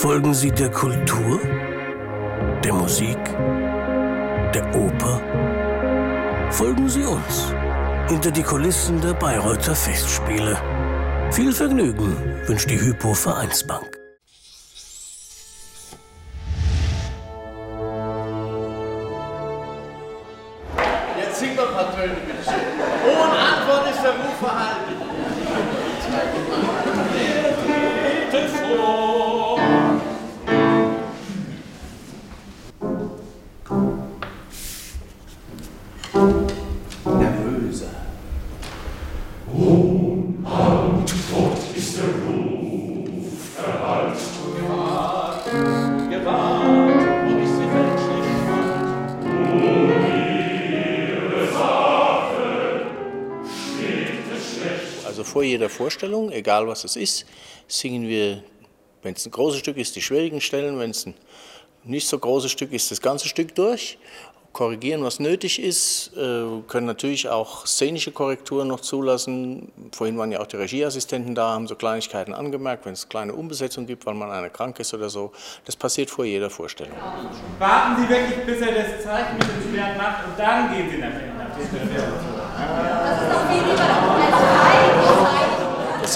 Folgen Sie der Kultur, der Musik, der Oper? Folgen Sie uns hinter die Kulissen der Bayreuther Festspiele. Viel Vergnügen wünscht die Hypo Vereinsbank. Jetzt sing doch ein paar Töne, bitte schön. Ohne Antwort ist der Ruf verhalten. Gewahrt, wo ist die Weltschlicht Also vor jeder Vorstellung, egal was es ist, singen wir, wenn es ein großes Stück ist, die schwierigen Stellen, wenn es ein nicht so großes Stück ist, das ganze Stück durch, korrigieren, was nötig ist, äh, können natürlich auch szenische Korrekturen noch zulassen. Vorhin waren ja auch die Regieassistenten da, haben so Kleinigkeiten angemerkt, wenn es kleine Umbesetzungen gibt, weil man eine krank ist oder so. Das passiert vor jeder Vorstellung. Warten Sie wirklich, bis er das Zeichen mit dem Schwert macht und dann gehen Sie nach hinten. Das ist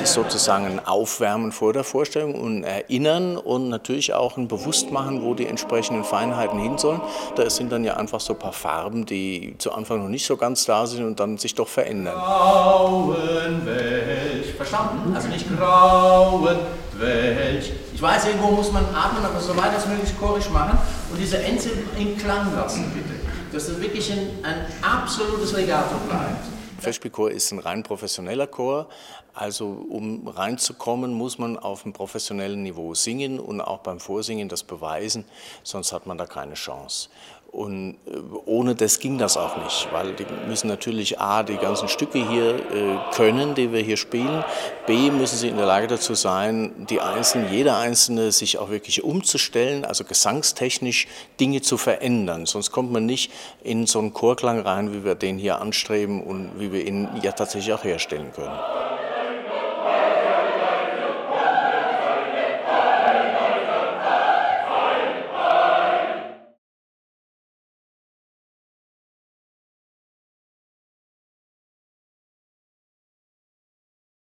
sozusagen ein Aufwärmen vor der Vorstellung und Erinnern und natürlich auch ein Bewusstmachen, wo die entsprechenden Feinheiten hin sollen. Da sind dann ja einfach so ein paar Farben, die zu Anfang noch nicht so ganz da sind und dann sich doch verändern. Grauen welch. Verstanden? Also nicht grauen welch. Ich weiß, irgendwo muss man atmen, aber so weit als möglich chorisch machen und diese Endsilben in Klang lassen, bitte. Dass das wirklich ein, ein absolutes Legato bleibt. Festspielchor ist ein rein professioneller Chor. Also um reinzukommen, muss man auf einem professionellen Niveau singen und auch beim Vorsingen das beweisen, sonst hat man da keine Chance. Und äh, ohne das ging das auch nicht, weil die müssen natürlich A, die ganzen Stücke hier äh, können, die wir hier spielen, B, müssen sie in der Lage dazu sein, die Einzelnen, jeder Einzelne sich auch wirklich umzustellen, also gesangstechnisch Dinge zu verändern. Sonst kommt man nicht in so einen Chorklang rein, wie wir den hier anstreben und wie wir ihn ja tatsächlich auch herstellen können.